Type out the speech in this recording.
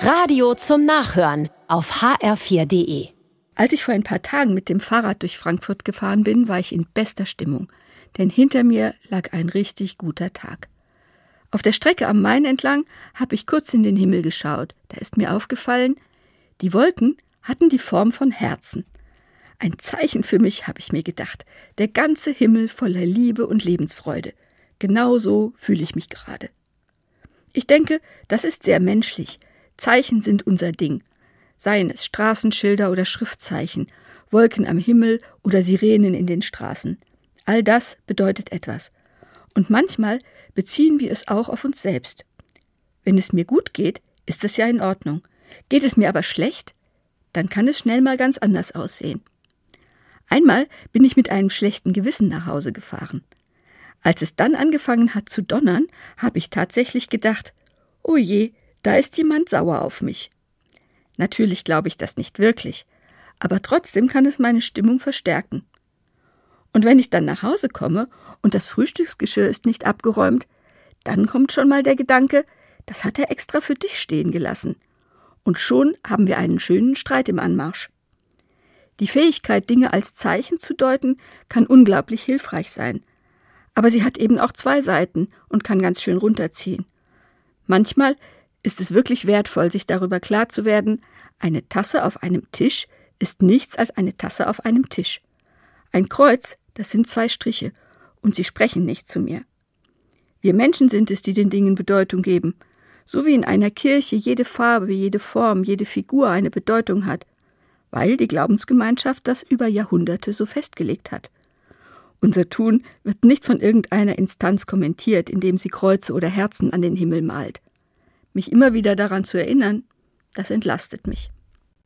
Radio zum Nachhören auf hr4.de. Als ich vor ein paar Tagen mit dem Fahrrad durch Frankfurt gefahren bin, war ich in bester Stimmung, denn hinter mir lag ein richtig guter Tag. Auf der Strecke am Main entlang habe ich kurz in den Himmel geschaut. Da ist mir aufgefallen, die Wolken hatten die Form von Herzen. Ein Zeichen für mich, habe ich mir gedacht. Der ganze Himmel voller Liebe und Lebensfreude. Genau so fühle ich mich gerade. Ich denke, das ist sehr menschlich. Zeichen sind unser Ding seien es Straßenschilder oder Schriftzeichen, Wolken am Himmel oder Sirenen in den Straßen. All das bedeutet etwas. Und manchmal beziehen wir es auch auf uns selbst. Wenn es mir gut geht, ist es ja in Ordnung. Geht es mir aber schlecht, dann kann es schnell mal ganz anders aussehen. Einmal bin ich mit einem schlechten Gewissen nach Hause gefahren. Als es dann angefangen hat zu donnern, habe ich tatsächlich gedacht, oh je, da ist jemand sauer auf mich. Natürlich glaube ich das nicht wirklich, aber trotzdem kann es meine Stimmung verstärken. Und wenn ich dann nach Hause komme und das Frühstücksgeschirr ist nicht abgeräumt, dann kommt schon mal der Gedanke, das hat er extra für dich stehen gelassen. Und schon haben wir einen schönen Streit im Anmarsch. Die Fähigkeit, Dinge als Zeichen zu deuten, kann unglaublich hilfreich sein. Aber sie hat eben auch zwei Seiten und kann ganz schön runterziehen. Manchmal ist es wirklich wertvoll, sich darüber klar zu werden, eine Tasse auf einem Tisch ist nichts als eine Tasse auf einem Tisch. Ein Kreuz, das sind zwei Striche, und sie sprechen nicht zu mir. Wir Menschen sind es, die den Dingen Bedeutung geben, so wie in einer Kirche jede Farbe, jede Form, jede Figur eine Bedeutung hat, weil die Glaubensgemeinschaft das über Jahrhunderte so festgelegt hat. Unser Tun wird nicht von irgendeiner Instanz kommentiert, indem sie Kreuze oder Herzen an den Himmel malt. Mich immer wieder daran zu erinnern, das entlastet mich.